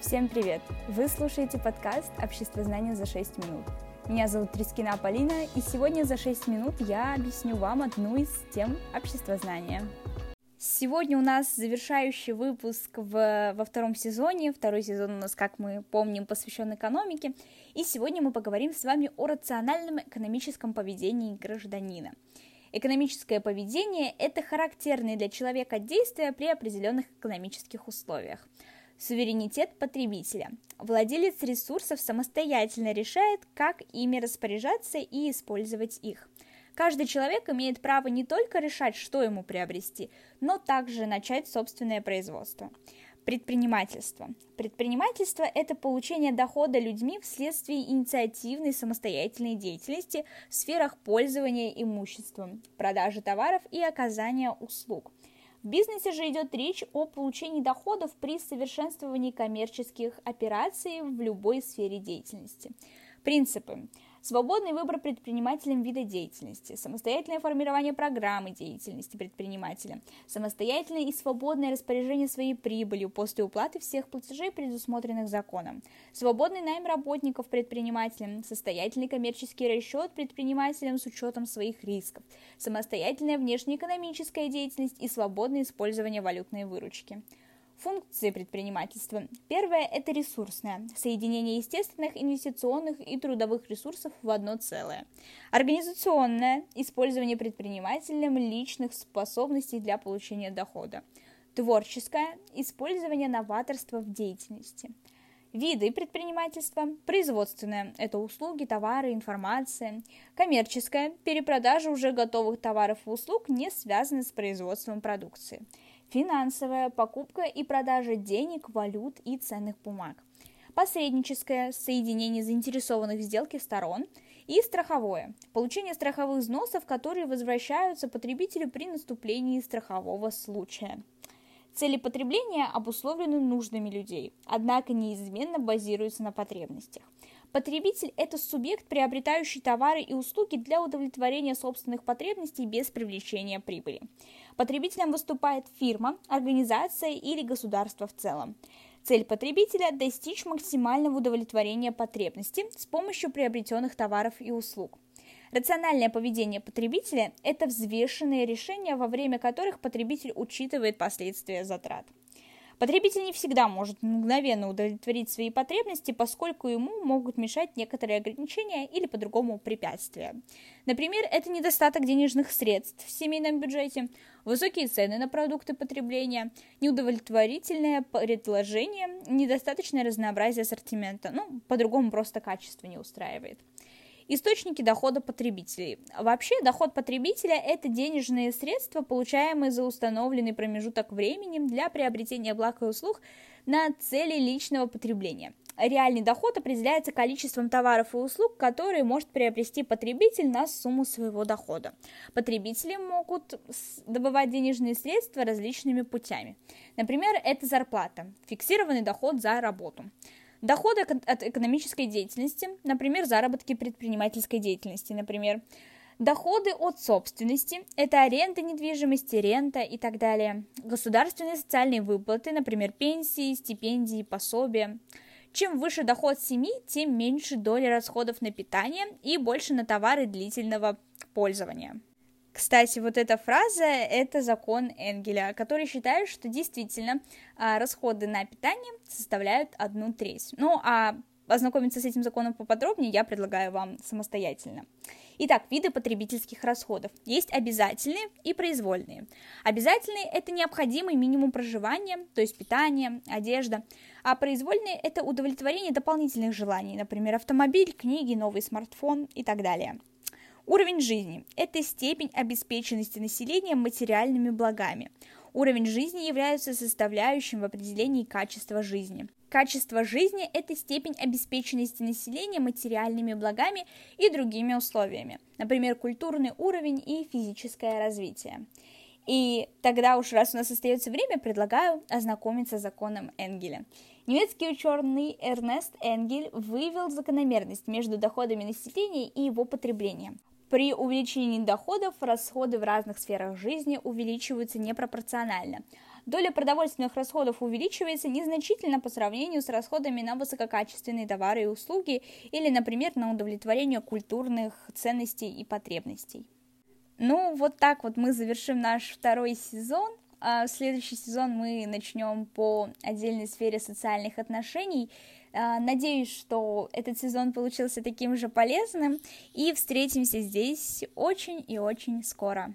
Всем привет! Вы слушаете подкаст «Общество знания за 6 минут». Меня зовут Трискина Полина, и сегодня за 6 минут я объясню вам одну из тем общества знания. Сегодня у нас завершающий выпуск в, во втором сезоне. Второй сезон у нас, как мы помним, посвящен экономике. И сегодня мы поговорим с вами о рациональном экономическом поведении гражданина. Экономическое поведение – это характерные для человека действия при определенных экономических условиях – Суверенитет потребителя. Владелец ресурсов самостоятельно решает, как ими распоряжаться и использовать их. Каждый человек имеет право не только решать, что ему приобрести, но также начать собственное производство. Предпринимательство. Предпринимательство – это получение дохода людьми вследствие инициативной самостоятельной деятельности в сферах пользования имуществом, продажи товаров и оказания услуг. В бизнесе же идет речь о получении доходов при совершенствовании коммерческих операций в любой сфере деятельности. Принципы. Свободный выбор предпринимателем вида деятельности, самостоятельное формирование программы деятельности предпринимателя, самостоятельное и свободное распоряжение своей прибылью после уплаты всех платежей, предусмотренных законом, свободный найм работников предпринимателям, состоятельный коммерческий расчет предпринимателям с учетом своих рисков, самостоятельная внешнеэкономическая деятельность и свободное использование валютной выручки. Функции предпринимательства. Первое – это ресурсное, соединение естественных, инвестиционных и трудовых ресурсов в одно целое. Организационное – использование предпринимателем личных способностей для получения дохода. Творческое – использование новаторства в деятельности. Виды предпринимательства. Производственное – это услуги, товары, информация. Коммерческое – перепродажа уже готовых товаров и услуг, не связанных с производством продукции финансовая, покупка и продажа денег, валют и ценных бумаг, посредническое, соединение заинтересованных в сделке сторон и страховое, получение страховых взносов, которые возвращаются потребителю при наступлении страхового случая. Цели потребления обусловлены нуждами людей, однако неизменно базируются на потребностях. Потребитель – это субъект, приобретающий товары и услуги для удовлетворения собственных потребностей без привлечения прибыли. Потребителем выступает фирма, организация или государство в целом. Цель потребителя – достичь максимального удовлетворения потребностей с помощью приобретенных товаров и услуг. Рациональное поведение потребителя – это взвешенные решения, во время которых потребитель учитывает последствия затрат. Потребитель не всегда может мгновенно удовлетворить свои потребности, поскольку ему могут мешать некоторые ограничения или по-другому препятствия. Например, это недостаток денежных средств в семейном бюджете, высокие цены на продукты потребления, неудовлетворительное предложение, недостаточное разнообразие ассортимента, ну, по-другому просто качество не устраивает. Источники дохода потребителей. Вообще, доход потребителя – это денежные средства, получаемые за установленный промежуток времени для приобретения благ и услуг на цели личного потребления. Реальный доход определяется количеством товаров и услуг, которые может приобрести потребитель на сумму своего дохода. Потребители могут добывать денежные средства различными путями. Например, это зарплата, фиксированный доход за работу. Доходы от экономической деятельности, например, заработки предпринимательской деятельности, например. Доходы от собственности – это аренда недвижимости, рента и так далее. Государственные социальные выплаты, например, пенсии, стипендии, пособия. Чем выше доход семьи, тем меньше доли расходов на питание и больше на товары длительного пользования. Кстати, вот эта фраза – это закон Энгеля, который считает, что действительно а, расходы на питание составляют одну треть. Ну, а ознакомиться с этим законом поподробнее я предлагаю вам самостоятельно. Итак, виды потребительских расходов. Есть обязательные и произвольные. Обязательные – это необходимый минимум проживания, то есть питание, одежда, а произвольные – это удовлетворение дополнительных желаний, например, автомобиль, книги, новый смартфон и так далее. Уровень жизни – это степень обеспеченности населения материальными благами. Уровень жизни является составляющим в определении качества жизни. Качество жизни – это степень обеспеченности населения материальными благами и другими условиями, например, культурный уровень и физическое развитие. И тогда уж, раз у нас остается время, предлагаю ознакомиться с законом Энгеля. Немецкий ученый Эрнест Энгель вывел закономерность между доходами населения и его потреблением. При увеличении доходов расходы в разных сферах жизни увеличиваются непропорционально. доля продовольственных расходов увеличивается незначительно по сравнению с расходами на высококачественные товары и услуги или, например, на удовлетворение культурных ценностей и потребностей. Ну, вот так вот мы завершим наш второй сезон. А следующий сезон мы начнем по отдельной сфере социальных отношений. А, надеюсь, что этот сезон получился таким же полезным, и встретимся здесь очень и очень скоро.